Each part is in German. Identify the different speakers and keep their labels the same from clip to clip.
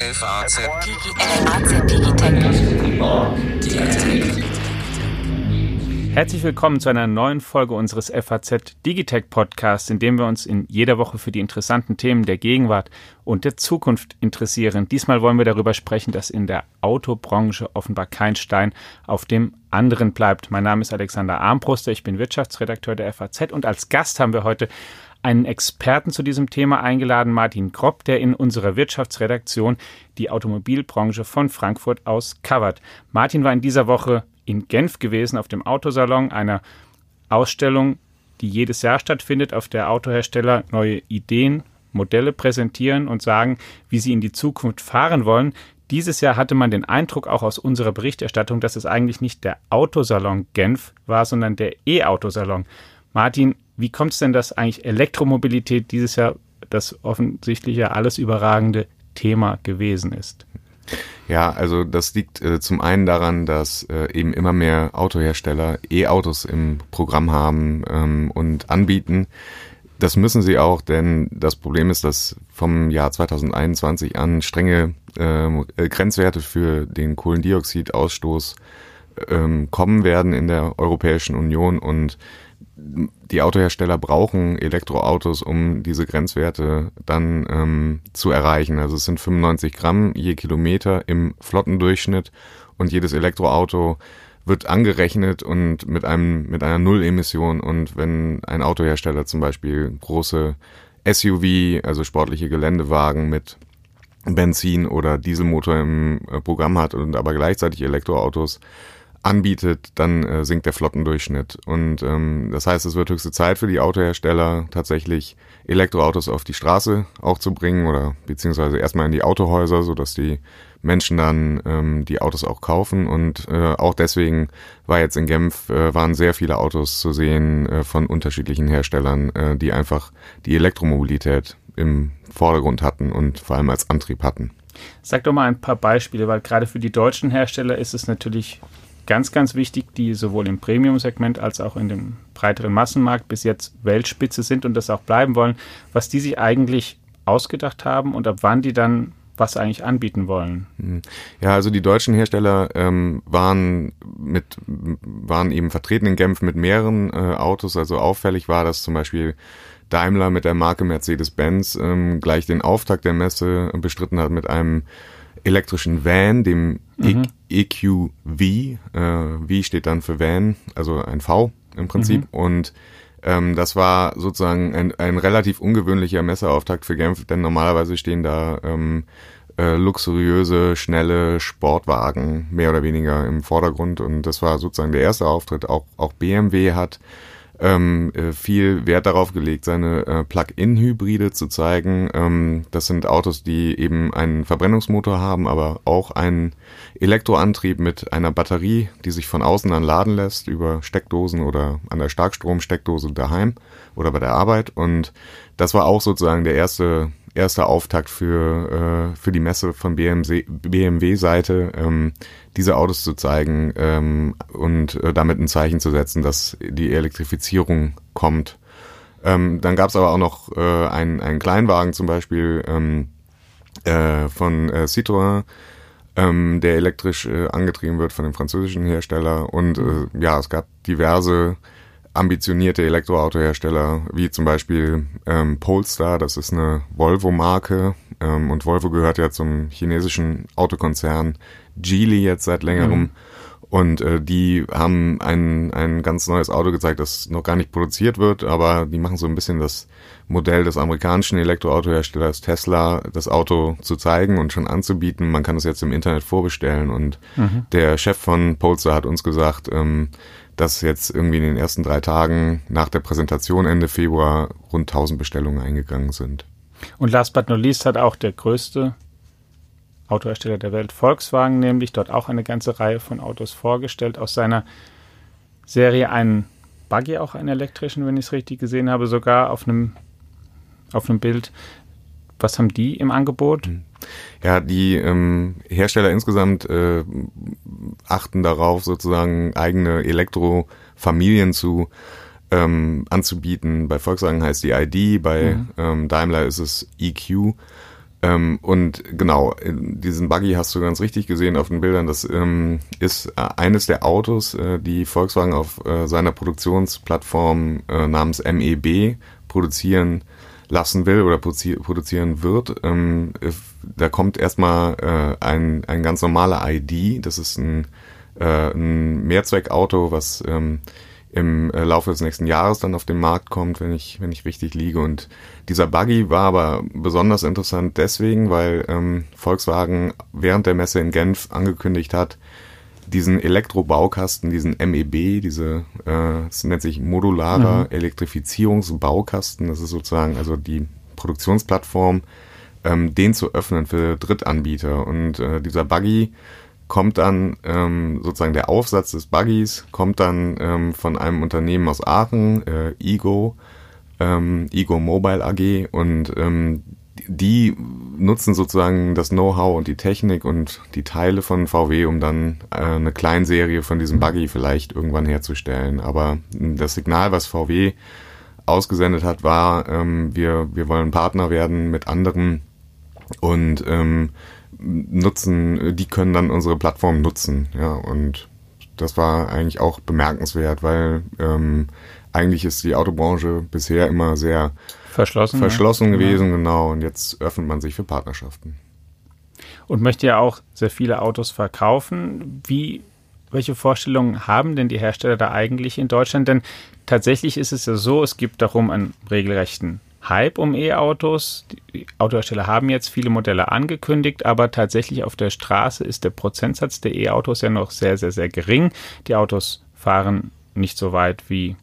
Speaker 1: FAZ
Speaker 2: Herzlich willkommen zu einer neuen Folge unseres FAZ Digitech Podcasts, in dem wir uns in jeder Woche für die interessanten Themen der Gegenwart und der Zukunft interessieren. Diesmal wollen wir darüber sprechen, dass in der Autobranche offenbar kein Stein auf dem anderen bleibt. Mein Name ist Alexander Armbruster, ich bin Wirtschaftsredakteur der FAZ und als Gast haben wir heute einen Experten zu diesem Thema eingeladen, Martin Kropp, der in unserer Wirtschaftsredaktion die Automobilbranche von Frankfurt aus covert. Martin war in dieser Woche in Genf gewesen auf dem Autosalon, einer Ausstellung, die jedes Jahr stattfindet, auf der Autohersteller neue Ideen, Modelle präsentieren und sagen, wie sie in die Zukunft fahren wollen. Dieses Jahr hatte man den Eindruck auch aus unserer Berichterstattung, dass es eigentlich nicht der Autosalon Genf war, sondern der E-Autosalon. Martin, wie kommt es denn, dass eigentlich Elektromobilität dieses Jahr das offensichtlich ja alles überragende Thema gewesen ist?
Speaker 3: Ja, also das liegt äh, zum einen daran, dass äh, eben immer mehr Autohersteller E-Autos im Programm haben ähm, und anbieten. Das müssen sie auch, denn das Problem ist, dass vom Jahr 2021 an strenge ähm, äh, Grenzwerte für den Kohlendioxidausstoß ähm, kommen werden in der Europäischen Union und die Autohersteller brauchen Elektroautos, um diese Grenzwerte dann ähm, zu erreichen. Also es sind 95 Gramm je Kilometer im Flottendurchschnitt und jedes Elektroauto wird angerechnet und mit einem mit einer Nullemission und wenn ein Autohersteller zum Beispiel große SUV, also sportliche Geländewagen mit Benzin oder Dieselmotor im äh, Programm hat und aber gleichzeitig Elektroautos anbietet, dann äh, sinkt der Flottendurchschnitt. Und ähm, das heißt, es wird höchste Zeit für die Autohersteller, tatsächlich Elektroautos auf die Straße auch zu bringen oder beziehungsweise erstmal in die Autohäuser, sodass die Menschen dann ähm, die Autos auch kaufen. Und äh, auch deswegen war jetzt in Genf, äh, waren sehr viele Autos zu sehen äh, von unterschiedlichen Herstellern, äh, die einfach die Elektromobilität im Vordergrund hatten und vor allem als Antrieb hatten.
Speaker 2: Sag doch mal ein paar Beispiele, weil gerade für die deutschen Hersteller ist es natürlich ganz, ganz wichtig, die sowohl im Premium-Segment als auch in dem breiteren Massenmarkt bis jetzt Weltspitze sind und das auch bleiben wollen, was die sich eigentlich ausgedacht haben und ab wann die dann was eigentlich anbieten wollen.
Speaker 3: Hm. Ja, also die deutschen Hersteller ähm, waren mit waren eben vertreten in Genf mit mehreren äh, Autos. Also auffällig war, dass zum Beispiel Daimler mit der Marke Mercedes-Benz ähm, gleich den Auftakt der Messe bestritten hat mit einem elektrischen Van, dem mhm. EQV. Äh, v steht dann für Van, also ein V im Prinzip. Mhm. Und ähm, das war sozusagen ein, ein relativ ungewöhnlicher Messeauftakt für Genf, denn normalerweise stehen da ähm, äh, luxuriöse, schnelle Sportwagen mehr oder weniger im Vordergrund. Und das war sozusagen der erste Auftritt. Auch, auch BMW hat ähm, äh, viel Wert darauf gelegt, seine äh, Plug-in-Hybride zu zeigen. Ähm, das sind Autos, die eben einen Verbrennungsmotor haben, aber auch einen Elektroantrieb mit einer Batterie, die sich von außen dann laden lässt über Steckdosen oder an der Starkstromsteckdose daheim oder bei der Arbeit. Und das war auch sozusagen der erste erster Auftakt für, äh, für die Messe von BMW-Seite, ähm, diese Autos zu zeigen ähm, und äh, damit ein Zeichen zu setzen, dass die Elektrifizierung kommt. Ähm, dann gab es aber auch noch äh, einen, einen Kleinwagen zum Beispiel ähm, äh, von äh, Citroën, ähm, der elektrisch äh, angetrieben wird von dem französischen Hersteller. Und äh, ja, es gab diverse ambitionierte Elektroautohersteller, wie zum Beispiel ähm, Polestar, das ist eine Volvo-Marke ähm, und Volvo gehört ja zum chinesischen Autokonzern Geely jetzt seit längerem. Mhm. Und äh, die haben ein, ein ganz neues Auto gezeigt, das noch gar nicht produziert wird, aber die machen so ein bisschen das Modell des amerikanischen Elektroautoherstellers Tesla, das Auto zu zeigen und schon anzubieten. Man kann es jetzt im Internet vorbestellen. Und mhm. der Chef von Polestar hat uns gesagt, ähm, dass jetzt irgendwie in den ersten drei Tagen nach der Präsentation Ende Februar rund 1000 Bestellungen eingegangen sind.
Speaker 2: Und last but not least hat auch der größte Autohersteller der Welt, Volkswagen, nämlich dort auch eine ganze Reihe von Autos vorgestellt. Aus seiner Serie einen Buggy, auch einen elektrischen, wenn ich es richtig gesehen habe, sogar auf einem, auf einem Bild. Was haben die im Angebot?
Speaker 3: Ja, die ähm, Hersteller insgesamt äh, achten darauf, sozusagen eigene Elektrofamilien zu ähm, anzubieten. Bei Volkswagen heißt die ID, bei mhm. ähm, Daimler ist es EQ. Ähm, und genau, diesen Buggy hast du ganz richtig gesehen auf den Bildern. Das ähm, ist äh, eines der Autos, äh, die Volkswagen auf äh, seiner Produktionsplattform äh, namens MEB produzieren lassen will oder produzieren wird. Ähm, da kommt erstmal äh, ein, ein ganz normaler ID. Das ist ein, äh, ein Mehrzweckauto, was ähm, im äh, Laufe des nächsten Jahres dann auf den Markt kommt, wenn ich, wenn ich richtig liege. Und dieser Buggy war aber besonders interessant deswegen, weil ähm, Volkswagen während der Messe in Genf angekündigt hat, diesen Elektrobaukasten, diesen MEB, diese, äh, es nennt sich modularer mhm. Elektrifizierungsbaukasten, das ist sozusagen also die Produktionsplattform, ähm, den zu öffnen für Drittanbieter. Und äh, dieser Buggy kommt dann ähm, sozusagen der Aufsatz des Buggys kommt dann ähm, von einem Unternehmen aus Aachen, äh, Ego, ähm, Ego Mobile AG und ähm, die nutzen sozusagen das Know-how und die Technik und die Teile von VW, um dann äh, eine Kleinserie von diesem Buggy vielleicht irgendwann herzustellen. Aber das Signal, was VW ausgesendet hat, war, ähm, wir, wir wollen Partner werden mit anderen und ähm, nutzen, die können dann unsere Plattform nutzen. Ja, und das war eigentlich auch bemerkenswert, weil ähm, eigentlich ist die Autobranche bisher immer sehr
Speaker 2: verschlossen,
Speaker 3: verschlossen ja. gewesen, genau. Und jetzt öffnet man sich für Partnerschaften.
Speaker 2: Und möchte ja auch sehr viele Autos verkaufen. Wie, welche Vorstellungen haben denn die Hersteller da eigentlich in Deutschland? Denn tatsächlich ist es ja so, es gibt darum einen regelrechten Hype um E-Autos. Die Autohersteller haben jetzt viele Modelle angekündigt, aber tatsächlich auf der Straße ist der Prozentsatz der E-Autos ja noch sehr, sehr, sehr gering. Die Autos fahren nicht so weit wie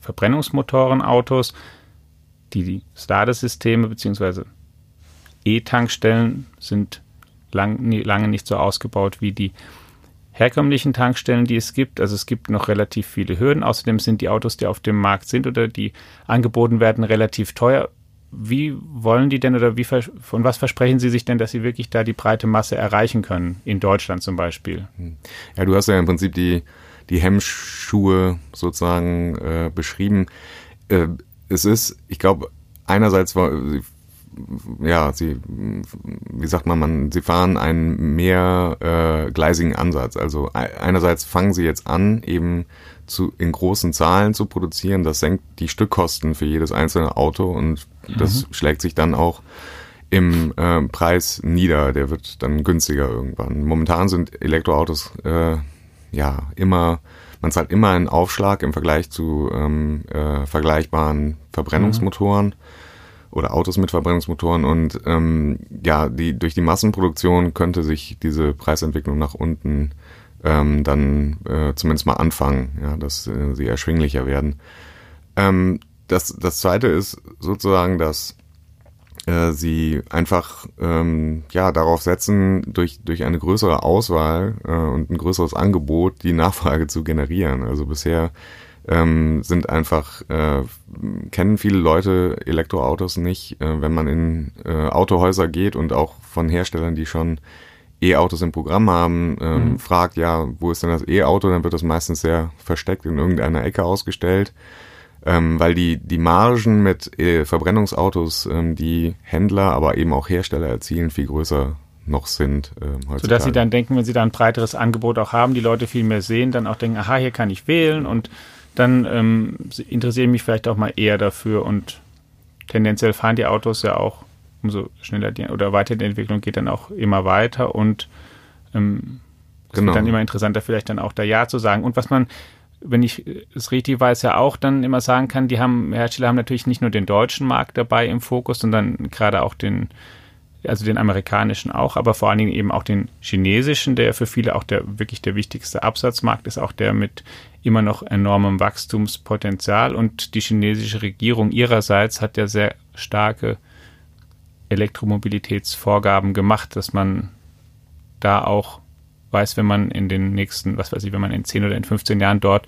Speaker 2: Verbrennungsmotorenautos. Die Ladesysteme bzw. E-Tankstellen sind lang, lange nicht so ausgebaut wie die herkömmlichen Tankstellen, die es gibt. Also es gibt noch relativ viele Hürden. Außerdem sind die Autos, die auf dem Markt sind oder die angeboten werden, relativ teuer. Wie wollen die denn oder wie von was versprechen Sie sich denn, dass Sie wirklich da die breite Masse erreichen können, in Deutschland zum Beispiel? Hm.
Speaker 3: Ja, du hast ja im Prinzip die, die Hemmschuhe sozusagen äh, beschrieben. Äh, es ist, ich glaube, einerseits war, ja, sie, wie sagt man, man, sie fahren einen mehrgleisigen äh, Ansatz. Also einerseits fangen sie jetzt an, eben zu, in großen Zahlen zu produzieren. Das senkt die Stückkosten für jedes einzelne Auto und das mhm. schlägt sich dann auch im äh, Preis nieder. Der wird dann günstiger irgendwann. Momentan sind Elektroautos äh, ja immer, man zahlt immer einen Aufschlag im Vergleich zu ähm, äh, vergleichbaren Verbrennungsmotoren. Mhm oder Autos mit Verbrennungsmotoren und ähm, ja, die durch die Massenproduktion könnte sich diese Preisentwicklung nach unten ähm, dann äh, zumindest mal anfangen, ja, dass äh, sie erschwinglicher werden. Ähm, das, das zweite ist sozusagen, dass äh, sie einfach ähm, ja darauf setzen, durch, durch eine größere Auswahl äh, und ein größeres Angebot die Nachfrage zu generieren. Also bisher ähm, sind einfach, äh, kennen viele Leute Elektroautos nicht. Äh, wenn man in äh, Autohäuser geht und auch von Herstellern, die schon E-Autos im Programm haben, ähm, mhm. fragt, ja, wo ist denn das E-Auto, dann wird das meistens sehr versteckt in irgendeiner Ecke ausgestellt. Ähm, weil die, die Margen mit äh, Verbrennungsautos, ähm, die Händler, aber eben auch Hersteller erzielen, viel größer noch sind.
Speaker 2: Äh, heutzutage. Sodass sie dann denken, wenn sie da ein breiteres Angebot auch haben, die Leute viel mehr sehen, dann auch denken, aha, hier kann ich wählen und dann ähm, interessiere ich mich vielleicht auch mal eher dafür und tendenziell fahren die Autos ja auch, umso schneller die oder weiter die Entwicklung geht dann auch immer weiter und ähm, es genau. wird dann immer interessanter, vielleicht dann auch da Ja zu sagen. Und was man, wenn ich es richtig weiß, ja auch dann immer sagen kann, die haben, Hersteller haben natürlich nicht nur den deutschen Markt dabei im Fokus, sondern gerade auch den also den amerikanischen auch, aber vor allen Dingen eben auch den chinesischen, der für viele auch der wirklich der wichtigste Absatzmarkt ist, auch der mit immer noch enormem Wachstumspotenzial. Und die chinesische Regierung ihrerseits hat ja sehr starke Elektromobilitätsvorgaben gemacht, dass man da auch weiß, wenn man in den nächsten, was weiß ich, wenn man in 10 oder in 15 Jahren dort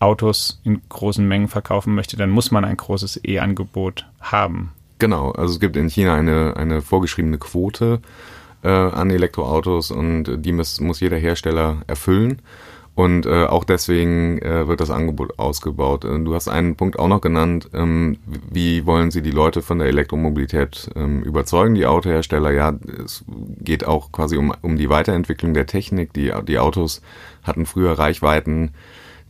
Speaker 2: Autos in großen Mengen verkaufen möchte, dann muss man ein großes E-Angebot haben.
Speaker 3: Genau, also es gibt in China eine, eine vorgeschriebene Quote äh, an Elektroautos und die muss, muss jeder Hersteller erfüllen. Und äh, auch deswegen äh, wird das Angebot ausgebaut. Äh, du hast einen Punkt auch noch genannt. Ähm, wie wollen Sie die Leute von der Elektromobilität ähm, überzeugen, die Autohersteller? Ja, es geht auch quasi um, um die Weiterentwicklung der Technik. Die, die Autos hatten früher Reichweiten,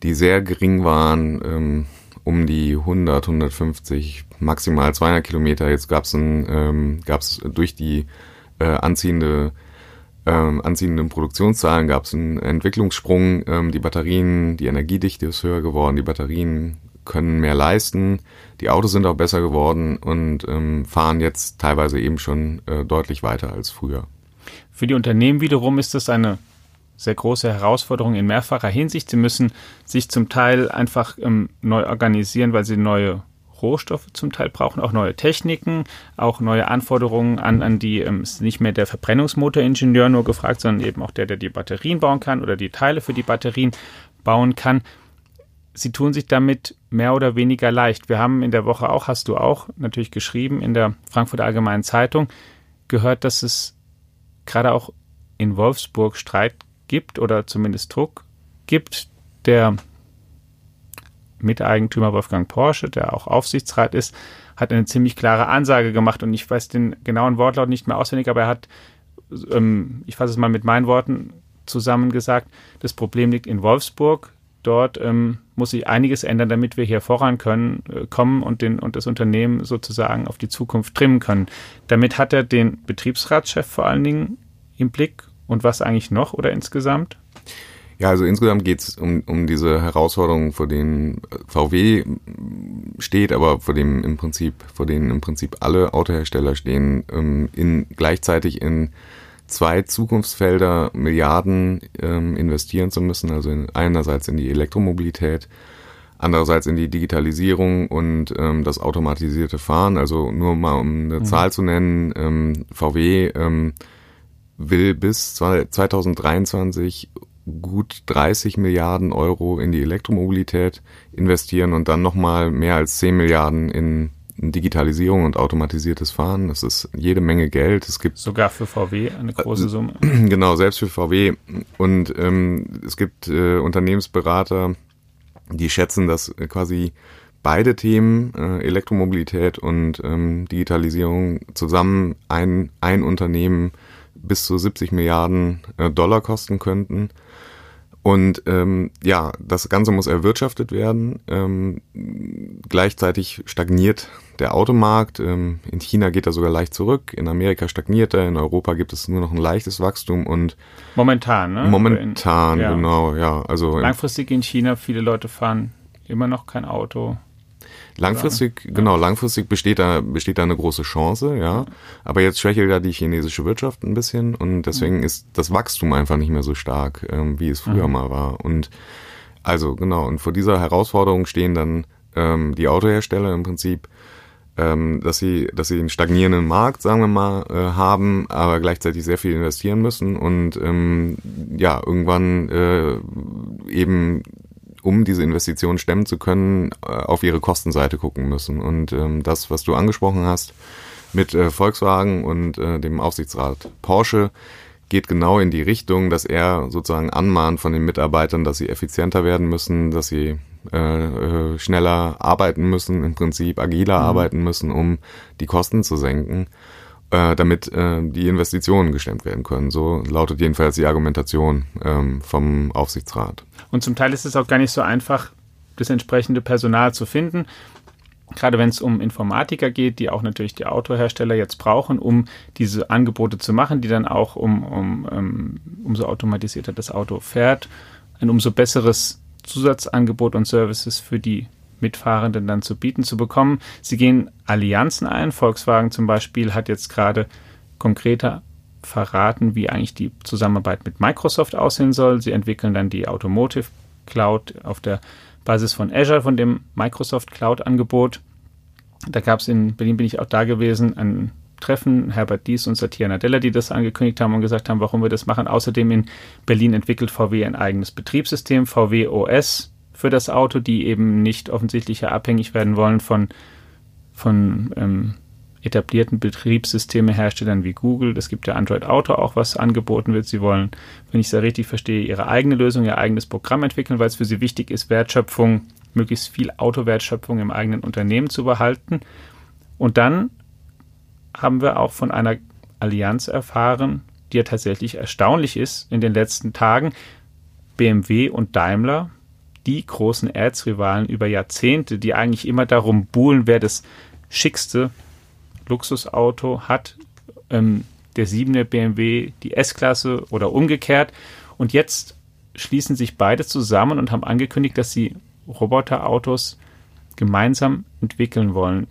Speaker 3: die sehr gering waren, ähm, um die 100, 150, maximal 200 Kilometer. Jetzt gab es ähm, gab's durch die äh, anziehende ähm, anziehenden Produktionszahlen gab es einen Entwicklungssprung. Ähm, die Batterien, die Energiedichte ist höher geworden, die Batterien können mehr leisten, die Autos sind auch besser geworden und ähm, fahren jetzt teilweise eben schon äh, deutlich weiter als früher.
Speaker 2: Für die Unternehmen wiederum ist das eine sehr große Herausforderung in mehrfacher Hinsicht. Sie müssen sich zum Teil einfach ähm, neu organisieren, weil sie neue Rohstoffe zum Teil brauchen, auch neue Techniken, auch neue Anforderungen an, an die, ähm, ist nicht mehr der Verbrennungsmotoringenieur nur gefragt, sondern eben auch der, der die Batterien bauen kann oder die Teile für die Batterien bauen kann. Sie tun sich damit mehr oder weniger leicht. Wir haben in der Woche auch, hast du auch natürlich geschrieben, in der Frankfurter Allgemeinen Zeitung gehört, dass es gerade auch in Wolfsburg Streit gibt oder zumindest Druck gibt, der Miteigentümer Wolfgang Porsche, der auch Aufsichtsrat ist, hat eine ziemlich klare Ansage gemacht und ich weiß den genauen Wortlaut nicht mehr auswendig, aber er hat, ähm, ich fasse es mal mit meinen Worten zusammen gesagt, das Problem liegt in Wolfsburg. Dort ähm, muss sich einiges ändern, damit wir hier voran können, äh, kommen und, den, und das Unternehmen sozusagen auf die Zukunft trimmen können. Damit hat er den Betriebsratschef vor allen Dingen im Blick und was eigentlich noch oder insgesamt?
Speaker 3: Ja, also insgesamt geht es um, um diese Herausforderungen, vor denen VW steht, aber vor dem im Prinzip, vor denen im Prinzip alle Autohersteller stehen, ähm, in gleichzeitig in zwei Zukunftsfelder Milliarden ähm, investieren zu müssen, also in, einerseits in die Elektromobilität, andererseits in die Digitalisierung und ähm, das automatisierte Fahren. Also nur mal um eine mhm. Zahl zu nennen, ähm, VW ähm, will bis 2023 gut 30 Milliarden Euro in die Elektromobilität investieren und dann nochmal mehr als 10 Milliarden in Digitalisierung und automatisiertes Fahren. Das ist jede Menge Geld. Es gibt
Speaker 2: sogar für VW eine große Summe.
Speaker 3: Genau, selbst für VW. Und ähm, es gibt äh, Unternehmensberater, die schätzen, dass quasi beide Themen, äh, Elektromobilität und ähm, Digitalisierung, zusammen ein, ein Unternehmen bis zu 70 Milliarden äh, Dollar kosten könnten. Und ähm, ja, das Ganze muss erwirtschaftet werden. Ähm, gleichzeitig stagniert der Automarkt. Ähm, in China geht er sogar leicht zurück. In Amerika stagniert er. In Europa gibt es nur noch ein leichtes Wachstum und
Speaker 2: momentan, ne?
Speaker 3: Momentan, in, ja. genau, ja. Also
Speaker 2: langfristig in China viele Leute fahren immer noch kein Auto.
Speaker 3: Langfristig, ja. genau, langfristig besteht da, besteht da eine große Chance, ja. Aber jetzt schwächelt ja die chinesische Wirtschaft ein bisschen und deswegen mhm. ist das Wachstum einfach nicht mehr so stark, ähm, wie es früher mhm. mal war. Und also genau, und vor dieser Herausforderung stehen dann ähm, die Autohersteller im Prinzip, ähm, dass sie, dass sie einen stagnierenden Markt, sagen wir mal, äh, haben, aber gleichzeitig sehr viel investieren müssen und ähm, ja, irgendwann äh, eben um diese Investition stemmen zu können, äh, auf ihre Kostenseite gucken müssen. Und ähm, das, was du angesprochen hast mit äh, Volkswagen und äh, dem Aufsichtsrat Porsche, geht genau in die Richtung, dass er sozusagen anmahnt von den Mitarbeitern, dass sie effizienter werden müssen, dass sie äh, äh schneller arbeiten müssen, im Prinzip agiler mhm. arbeiten müssen, um die Kosten zu senken äh, damit äh, die Investitionen gestemmt werden können. So lautet jedenfalls die Argumentation ähm, vom Aufsichtsrat.
Speaker 2: Und zum Teil ist es auch gar nicht so einfach, das entsprechende Personal zu finden. Gerade wenn es um Informatiker geht, die auch natürlich die Autohersteller jetzt brauchen, um diese Angebote zu machen, die dann auch um, um, ähm, umso automatisierter das Auto fährt, ein umso besseres Zusatzangebot und Services für die Mitfahrenden dann zu bieten zu bekommen. Sie gehen Allianzen ein. Volkswagen zum Beispiel hat jetzt gerade konkreter verraten, wie eigentlich die Zusammenarbeit mit Microsoft aussehen soll. Sie entwickeln dann die Automotive Cloud auf der Basis von Azure, von dem Microsoft Cloud-Angebot. Da gab es in Berlin, bin ich auch da gewesen, ein Treffen, Herbert Dies und Satya Nadella, die das angekündigt haben und gesagt haben, warum wir das machen. Außerdem in Berlin entwickelt VW ein eigenes Betriebssystem, VW OS, für das Auto, die eben nicht offensichtlicher abhängig werden wollen von, von ähm, etablierten Betriebssystemeherstellern wie Google. Es gibt ja Android Auto auch, was angeboten wird. Sie wollen, wenn ich es ja richtig verstehe, ihre eigene Lösung, ihr eigenes Programm entwickeln, weil es für sie wichtig ist, Wertschöpfung, möglichst viel Autowertschöpfung im eigenen Unternehmen zu behalten. Und dann haben wir auch von einer Allianz erfahren, die ja tatsächlich erstaunlich ist in den letzten Tagen. BMW und Daimler, die großen Erzrivalen über Jahrzehnte, die eigentlich immer darum buhlen, wer das schickste Luxusauto hat, ähm, der 7er BMW die S-Klasse oder umgekehrt. Und jetzt schließen sich beide zusammen und haben angekündigt, dass sie Roboterautos gemeinsam entwickeln wollen.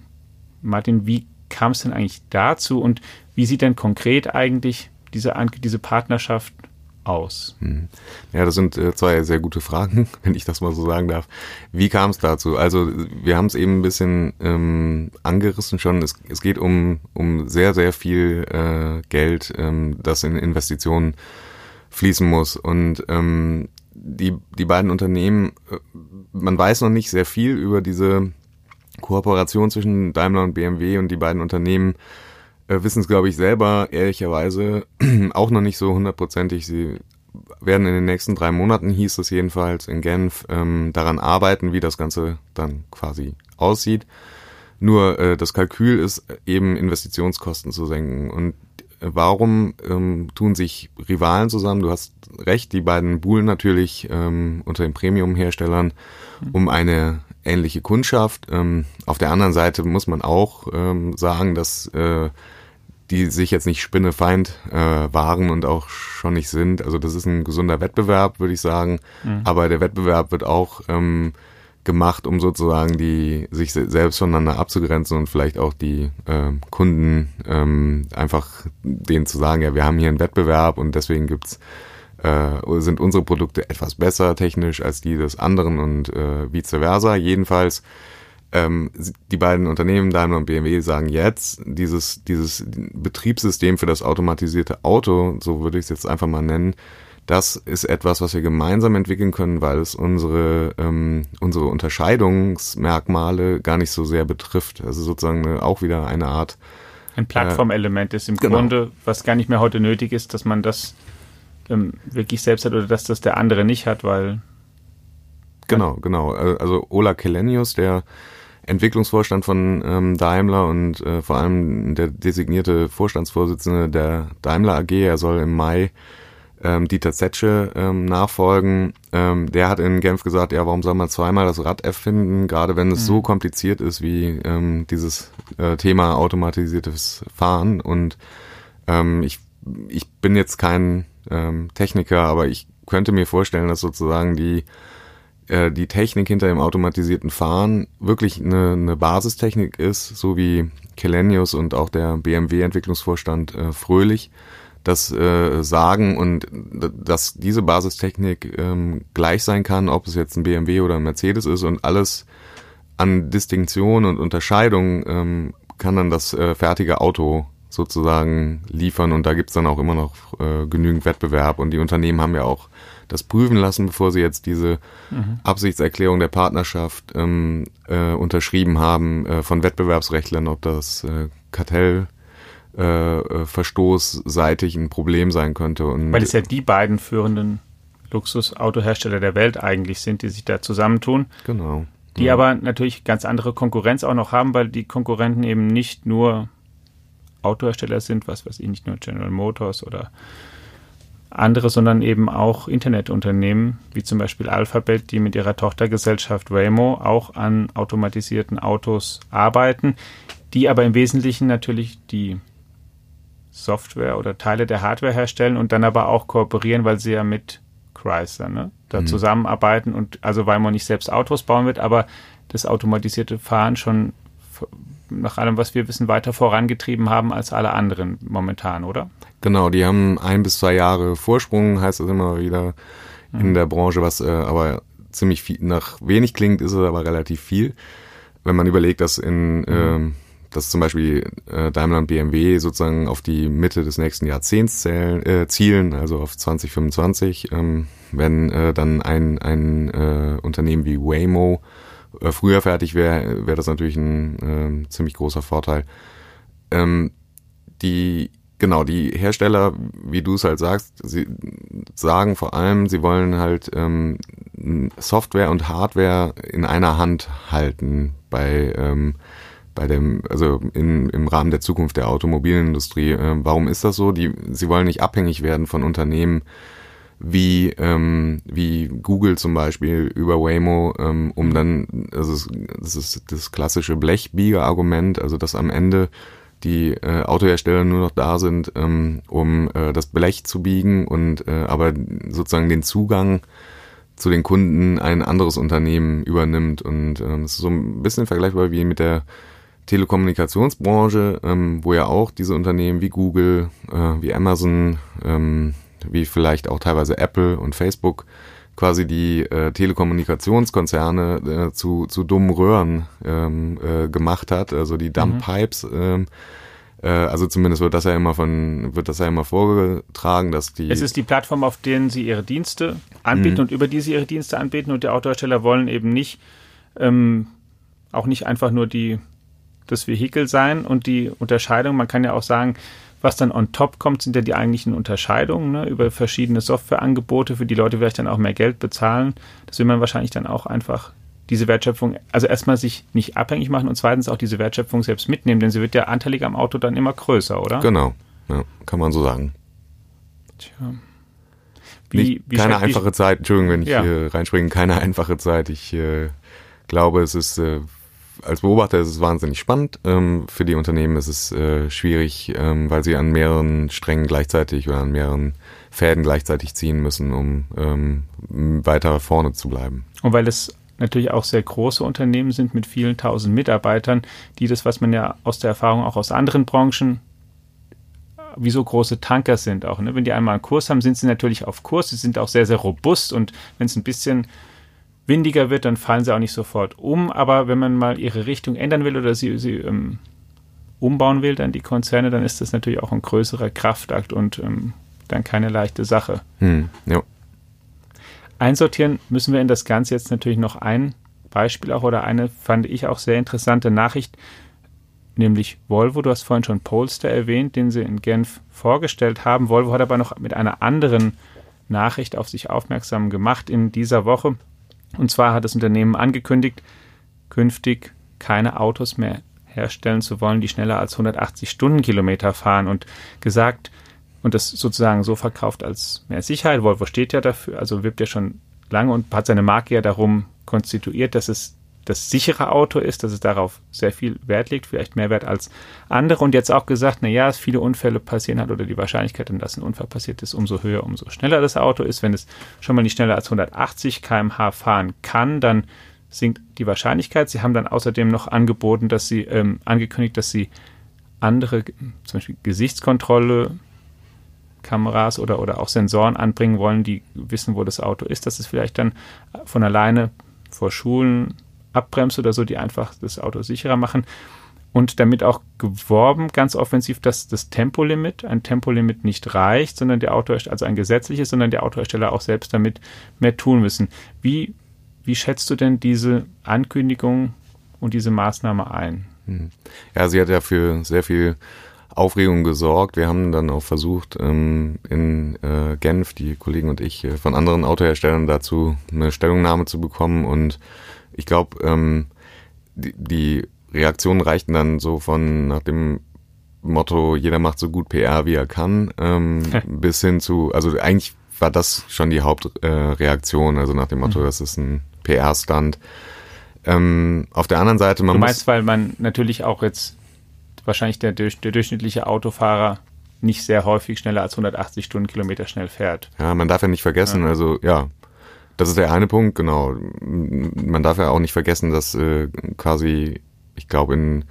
Speaker 2: Martin, wie kam es denn eigentlich dazu und wie sieht denn konkret eigentlich diese, diese Partnerschaft aus?
Speaker 3: Hm. Ja, das sind äh, zwei sehr gute Fragen, wenn ich das mal so sagen darf. Wie kam es dazu? Also wir haben es eben ein bisschen ähm, angerissen schon. Es, es geht um, um sehr, sehr viel äh, Geld, ähm, das in Investitionen fließen muss. Und ähm, die, die beiden Unternehmen, äh, man weiß noch nicht sehr viel über diese Kooperation zwischen Daimler und BMW und die beiden Unternehmen wissen es, glaube ich, selber ehrlicherweise auch noch nicht so hundertprozentig. Sie werden in den nächsten drei Monaten, hieß es jedenfalls in Genf, ähm, daran arbeiten, wie das Ganze dann quasi aussieht. Nur äh, das Kalkül ist eben Investitionskosten zu senken. Und äh, warum ähm, tun sich Rivalen zusammen? Du hast recht, die beiden buhlen natürlich ähm, unter den Premium-Herstellern um eine ähnliche Kundschaft. Ähm, auf der anderen Seite muss man auch ähm, sagen, dass äh, die sich jetzt nicht Spinnefeind äh, waren und auch schon nicht sind. Also das ist ein gesunder Wettbewerb, würde ich sagen. Mhm. Aber der Wettbewerb wird auch ähm, gemacht, um sozusagen die sich selbst voneinander abzugrenzen und vielleicht auch die äh, Kunden ähm, einfach denen zu sagen, ja, wir haben hier einen Wettbewerb und deswegen gibt's äh, sind unsere Produkte etwas besser technisch als die des anderen und äh, vice versa. Jedenfalls ähm, die beiden Unternehmen Daimler und BMW sagen jetzt, dieses, dieses Betriebssystem für das automatisierte Auto, so würde ich es jetzt einfach mal nennen, das ist etwas, was wir gemeinsam entwickeln können, weil es unsere, ähm, unsere Unterscheidungsmerkmale gar nicht so sehr betrifft. Also sozusagen eine, auch wieder eine Art.
Speaker 2: Ein Plattformelement ist im genau. Grunde, was gar nicht mehr heute nötig ist, dass man das ähm, wirklich selbst hat oder dass das der andere nicht hat, weil.
Speaker 3: Genau, genau. Äh, also Ola Kelenius, der Entwicklungsvorstand von ähm, Daimler und äh, vor allem der designierte Vorstandsvorsitzende der Daimler AG, er soll im Mai ähm, Dieter Zetsche ähm, nachfolgen. Ähm, der hat in Genf gesagt, ja, warum soll man zweimal das Rad erfinden, gerade wenn es mhm. so kompliziert ist wie ähm, dieses äh, Thema automatisiertes Fahren. Und ähm, ich, ich bin jetzt kein ähm, Techniker, aber ich könnte mir vorstellen, dass sozusagen die äh, die Technik hinter dem automatisierten Fahren wirklich eine, eine Basistechnik ist, so wie Kelenius und auch der BMW-Entwicklungsvorstand äh, Fröhlich das äh, sagen und dass diese Basistechnik ähm, gleich sein kann, ob es jetzt ein BMW oder ein Mercedes ist und alles an Distinktion und Unterscheidung ähm, kann dann das äh, fertige Auto sozusagen liefern und da gibt's dann auch immer noch äh, genügend Wettbewerb und die Unternehmen haben ja auch das prüfen lassen, bevor sie jetzt diese mhm. Absichtserklärung der Partnerschaft ähm, äh, unterschrieben haben äh, von Wettbewerbsrechtlern, ob das äh, Kartell äh, äh verstoßseitig ein Problem sein könnte. Und
Speaker 2: Weil es ja die beiden führenden Luxusautohersteller der Welt eigentlich sind, die sich da zusammentun.
Speaker 3: Genau.
Speaker 2: Die ja. aber natürlich ganz andere Konkurrenz auch noch haben, weil die Konkurrenten eben nicht nur Autohersteller sind, was weiß ich, nicht nur General Motors oder andere, sondern eben auch Internetunternehmen, wie zum Beispiel Alphabet, die mit ihrer Tochtergesellschaft Waymo auch an automatisierten Autos arbeiten, die aber im Wesentlichen natürlich die Software oder Teile der Hardware herstellen und dann aber auch kooperieren, weil sie ja mit Chrysler ne, da mhm. zusammenarbeiten und also Waymo nicht selbst Autos bauen wird, aber das automatisierte Fahren schon nach allem, was wir wissen, weiter vorangetrieben haben als alle anderen momentan, oder?
Speaker 3: Genau, die haben ein bis zwei Jahre Vorsprung, heißt es immer wieder mhm. in der Branche, was äh, aber ziemlich viel nach wenig klingt, ist es aber relativ viel. Wenn man überlegt, dass in mhm. ähm, dass zum Beispiel äh, Daimler und BMW sozusagen auf die Mitte des nächsten Jahrzehnts zählen, äh, zielen, also auf 2025, ähm, wenn äh, dann ein, ein äh, Unternehmen wie Waymo äh, früher fertig wäre, wäre das natürlich ein äh, ziemlich großer Vorteil. ähm, die genau, die Hersteller, wie du es halt sagst, sie sagen vor allem, sie wollen halt ähm, Software und Hardware in einer Hand halten bei ähm, bei dem, also in, im Rahmen der Zukunft der Automobilindustrie. Äh, warum ist das so? Die, sie wollen nicht abhängig werden von Unternehmen wie, ähm, wie Google zum Beispiel über Waymo, ähm, um dann, also das ist das klassische Blechbieger-Argument, also dass am Ende die äh, Autohersteller nur noch da sind, ähm, um äh, das Blech zu biegen und äh, aber sozusagen den Zugang zu den Kunden ein anderes Unternehmen übernimmt. Und ähm, es ist so ein bisschen vergleichbar wie mit der Telekommunikationsbranche, ähm, wo ja auch diese Unternehmen wie Google, äh, wie Amazon, ähm, wie vielleicht auch teilweise Apple und Facebook quasi die äh, Telekommunikationskonzerne äh, zu, zu dummen Röhren ähm, äh, gemacht hat, also die Dump mhm. Pipes. Ähm, äh, also zumindest wird das ja immer von, wird das ja immer vorgetragen, dass die.
Speaker 2: Es ist die Plattform, auf denen sie ihre Dienste anbieten mhm. und über die sie ihre Dienste anbieten und die Autohersteller wollen eben nicht, ähm, auch nicht einfach nur die das Vehikel sein und die Unterscheidung, man kann ja auch sagen, was dann on top kommt, sind ja die eigentlichen Unterscheidungen ne, über verschiedene Softwareangebote, für die Leute vielleicht dann auch mehr Geld bezahlen. Das will man wahrscheinlich dann auch einfach diese Wertschöpfung, also erstmal sich nicht abhängig machen und zweitens auch diese Wertschöpfung selbst mitnehmen, denn sie wird ja anteilig am Auto dann immer größer, oder?
Speaker 3: Genau, ja, kann man so sagen. Tja. Wie, nicht, wie keine einfache Zeit, Entschuldigung, wenn ich ja. hier reinspringe, keine einfache Zeit. Ich äh, glaube, es ist äh, als Beobachter ist es wahnsinnig spannend. Ähm, für die Unternehmen ist es äh, schwierig, ähm, weil sie an mehreren Strängen gleichzeitig oder an mehreren Fäden gleichzeitig ziehen müssen, um ähm, weiter vorne zu bleiben.
Speaker 2: Und weil es natürlich auch sehr große Unternehmen sind mit vielen tausend Mitarbeitern, die das, was man ja aus der Erfahrung auch aus anderen Branchen wie so große Tanker sind auch. Ne? Wenn die einmal einen Kurs haben, sind sie natürlich auf Kurs. Sie sind auch sehr, sehr robust und wenn es ein bisschen windiger wird, dann fallen sie auch nicht sofort um. Aber wenn man mal ihre Richtung ändern will oder sie, sie ähm, umbauen will, dann die Konzerne, dann ist das natürlich auch ein größerer Kraftakt und ähm, dann keine leichte Sache. Hm, ja. Einsortieren müssen wir in das Ganze jetzt natürlich noch ein Beispiel auch oder eine, fand ich auch sehr interessante Nachricht, nämlich Volvo. Du hast vorhin schon Polster erwähnt, den sie in Genf vorgestellt haben. Volvo hat aber noch mit einer anderen Nachricht auf sich aufmerksam gemacht in dieser Woche. Und zwar hat das Unternehmen angekündigt, künftig keine Autos mehr herstellen zu wollen, die schneller als 180 Stundenkilometer fahren und gesagt und das sozusagen so verkauft als mehr Sicherheit. Volvo steht ja dafür, also wirbt ja schon lange und hat seine Marke ja darum konstituiert, dass es das sichere Auto ist, dass es darauf sehr viel Wert legt, vielleicht mehr Wert als andere und jetzt auch gesagt, na ja, es viele Unfälle passieren hat oder die Wahrscheinlichkeit, dass ein Unfall passiert ist, umso höher, umso schneller das Auto ist. Wenn es schon mal nicht schneller als 180 km/h fahren kann, dann sinkt die Wahrscheinlichkeit. Sie haben dann außerdem noch angeboten, dass sie ähm, angekündigt, dass sie andere, zum Beispiel Gesichtskontrolle, Kameras oder, oder auch Sensoren anbringen wollen, die wissen, wo das Auto ist, dass es vielleicht dann von alleine vor Schulen abbremst oder so, die einfach das Auto sicherer machen. Und damit auch geworben, ganz offensiv, dass das Tempolimit, ein Tempolimit nicht reicht, sondern der Autohersteller, also ein gesetzliches, sondern der Autohersteller auch selbst damit mehr tun müssen. Wie, wie schätzt du denn diese Ankündigung und diese Maßnahme ein?
Speaker 3: Hm. Ja, sie hat ja für sehr viel Aufregung gesorgt. Wir haben dann auch versucht, ähm, in äh, Genf, die Kollegen und ich, äh, von anderen Autoherstellern dazu eine Stellungnahme zu bekommen und ich glaube, ähm, die, die Reaktionen reichten dann so von nach dem Motto, jeder macht so gut PR, wie er kann, ähm, bis hin zu, also eigentlich war das schon die Hauptreaktion, äh, also nach dem Motto, mhm. das ist ein PR-Stand. Ähm, auf der anderen Seite,
Speaker 2: man du meinst, muss, weil man natürlich auch jetzt wahrscheinlich der, der durchschnittliche Autofahrer nicht sehr häufig schneller als 180 Stundenkilometer schnell fährt.
Speaker 3: Ja, man darf ja nicht vergessen, ja. also ja, das ist der eine Punkt, genau. Man darf ja auch nicht vergessen, dass äh, quasi, ich glaube, in,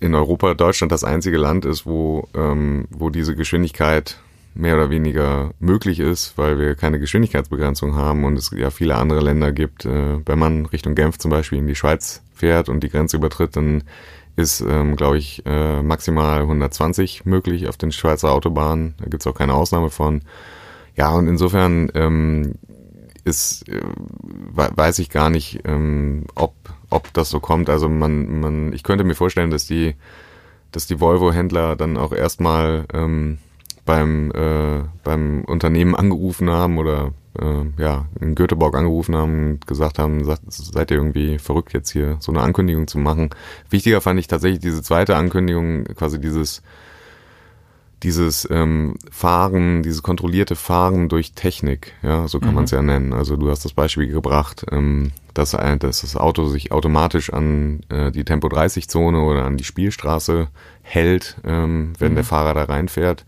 Speaker 3: in Europa Deutschland das einzige Land ist, wo, ähm, wo diese Geschwindigkeit mehr oder weniger möglich ist, weil wir keine Geschwindigkeitsbegrenzung haben und es ja viele andere Länder gibt. Äh, wenn man Richtung Genf zum Beispiel in die Schweiz fährt und die Grenze übertritt, dann ist, ähm, glaube ich, äh, maximal 120 möglich auf den Schweizer Autobahnen. Da gibt's auch keine Ausnahme von. Ja, und insofern ähm, ist, äh, weiß ich gar nicht, ähm, ob, ob das so kommt. Also man, man, ich könnte mir vorstellen, dass die dass die Volvo-Händler dann auch erstmal ähm, beim, äh, beim Unternehmen angerufen haben oder äh, ja, in Göteborg angerufen haben und gesagt haben, sagt, seid ihr irgendwie verrückt jetzt hier so eine Ankündigung zu machen. Wichtiger fand ich tatsächlich diese zweite Ankündigung, quasi dieses dieses ähm, Fahren, dieses kontrollierte Fahren durch Technik, ja, so kann mhm. man es ja nennen. Also du hast das Beispiel gebracht, ähm, dass, äh, dass das Auto sich automatisch an äh, die Tempo 30 Zone oder an die Spielstraße hält, ähm, wenn mhm. der Fahrer da reinfährt.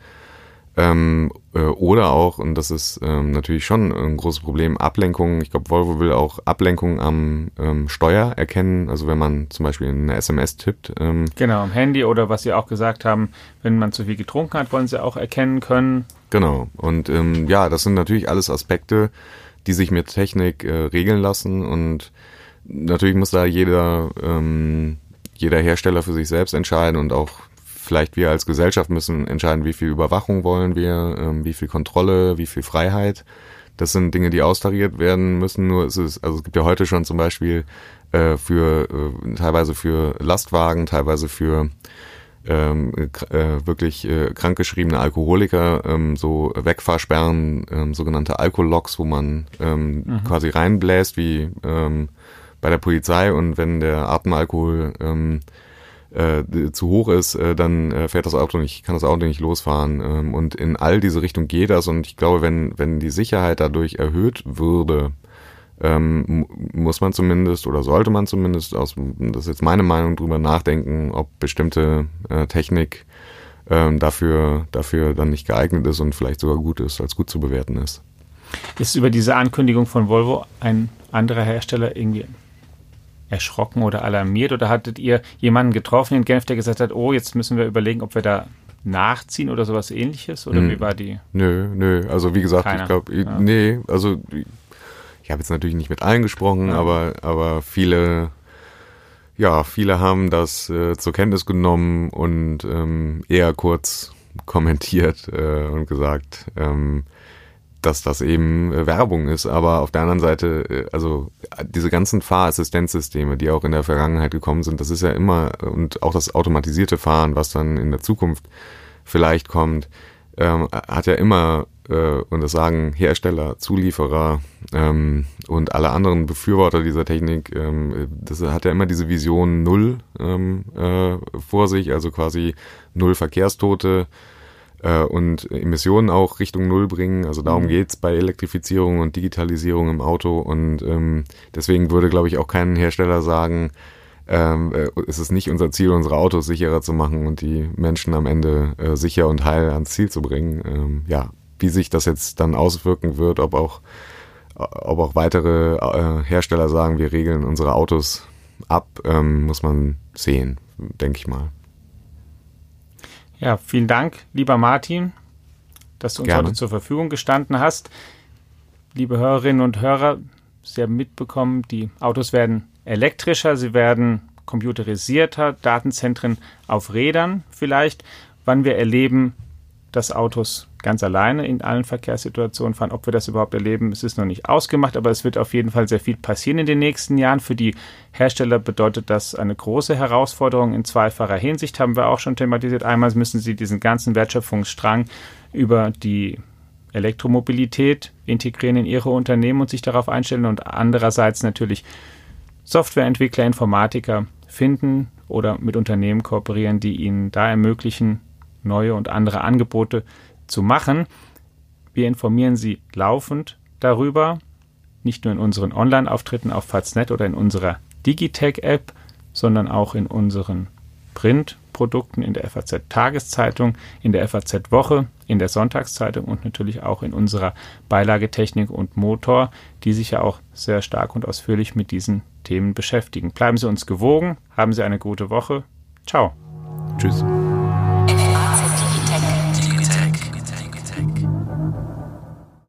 Speaker 3: Ähm, äh, oder auch, und das ist ähm, natürlich schon ein großes Problem, Ablenkung. Ich glaube, Volvo will auch Ablenkung am ähm, Steuer erkennen. Also wenn man zum Beispiel eine SMS tippt.
Speaker 2: Ähm, genau, am Handy oder was Sie auch gesagt haben, wenn man zu viel getrunken hat, wollen Sie auch erkennen können.
Speaker 3: Genau. Und ähm, ja, das sind natürlich alles Aspekte, die sich mit Technik äh, regeln lassen. Und natürlich muss da jeder, ähm, jeder Hersteller für sich selbst entscheiden und auch vielleicht wir als Gesellschaft müssen entscheiden, wie viel Überwachung wollen wir, ähm, wie viel Kontrolle, wie viel Freiheit. Das sind Dinge, die austariert werden müssen. Nur ist es, also es gibt ja heute schon zum Beispiel äh, für äh, teilweise für Lastwagen, teilweise für ähm, äh, wirklich äh, krankgeschriebene Alkoholiker ähm, so Wegfahrsperren, ähm, sogenannte Alkoloks, wo man ähm, mhm. quasi reinbläst wie ähm, bei der Polizei und wenn der Atemalkohol ähm, äh, zu hoch ist, äh, dann äh, fährt das Auto nicht, kann das Auto nicht losfahren. Ähm, und in all diese Richtung geht das. Und ich glaube, wenn, wenn die Sicherheit dadurch erhöht würde, ähm, muss man zumindest oder sollte man zumindest aus, das ist jetzt meine Meinung, drüber nachdenken, ob bestimmte äh, Technik ähm, dafür, dafür dann nicht geeignet ist und vielleicht sogar gut ist, als gut zu bewerten ist.
Speaker 2: Ist über diese Ankündigung von Volvo ein anderer Hersteller irgendwie erschrocken oder alarmiert? Oder hattet ihr jemanden getroffen in Genf, der gesagt hat, oh, jetzt müssen wir überlegen, ob wir da nachziehen oder sowas ähnliches? Oder hm. wie war die?
Speaker 3: Nö, nö. Also wie gesagt, Keiner. ich glaube, ja. nee, also ich habe jetzt natürlich nicht mit allen gesprochen, ja. aber, aber viele, ja, viele haben das äh, zur Kenntnis genommen und ähm, eher kurz kommentiert äh, und gesagt, ähm, dass das eben äh, Werbung ist, aber auf der anderen Seite, äh, also diese ganzen Fahrassistenzsysteme, die auch in der Vergangenheit gekommen sind, das ist ja immer, und auch das automatisierte Fahren, was dann in der Zukunft vielleicht kommt, ähm, hat ja immer, äh, und das sagen Hersteller, Zulieferer ähm, und alle anderen Befürworter dieser Technik, ähm, das hat ja immer diese Vision Null ähm, äh, vor sich, also quasi Null Verkehrstote, äh, und Emissionen auch Richtung Null bringen. Also darum mhm. geht's bei Elektrifizierung und Digitalisierung im Auto. Und ähm, deswegen würde, glaube ich, auch kein Hersteller sagen, ähm, äh, es ist nicht unser Ziel, unsere Autos sicherer zu machen und die Menschen am Ende äh, sicher und heil ans Ziel zu bringen. Ähm, ja, wie sich das jetzt dann auswirken wird, ob auch, ob auch weitere äh, Hersteller sagen, wir regeln unsere Autos ab, ähm, muss man sehen, denke ich mal.
Speaker 2: Ja, vielen Dank, lieber Martin, dass du uns Gerne. heute zur Verfügung gestanden hast. Liebe Hörerinnen und Hörer, Sie haben mitbekommen, die Autos werden elektrischer, sie werden computerisierter, Datenzentren auf Rädern vielleicht. Wann wir erleben, dass Autos ganz alleine in allen Verkehrssituationen fahren. Ob wir das überhaupt erleben, es ist noch nicht ausgemacht, aber es wird auf jeden Fall sehr viel passieren in den nächsten Jahren. Für die Hersteller bedeutet das eine große Herausforderung in zweifacher Hinsicht, haben wir auch schon thematisiert. Einmal müssen sie diesen ganzen Wertschöpfungsstrang über die Elektromobilität integrieren in ihre Unternehmen und sich darauf einstellen und andererseits natürlich Softwareentwickler, Informatiker finden oder mit Unternehmen kooperieren, die ihnen da ermöglichen, neue und andere Angebote zu machen. Wir informieren Sie laufend darüber, nicht nur in unseren Online-Auftritten auf Faznet oder in unserer Digitech-App, sondern auch in unseren Printprodukten in der FAZ Tageszeitung, in der FAZ Woche, in der Sonntagszeitung und natürlich auch in unserer Beilage Technik und Motor, die sich ja auch sehr stark und ausführlich mit diesen Themen beschäftigen. Bleiben Sie uns gewogen, haben Sie eine gute Woche. Ciao.
Speaker 3: Tschüss.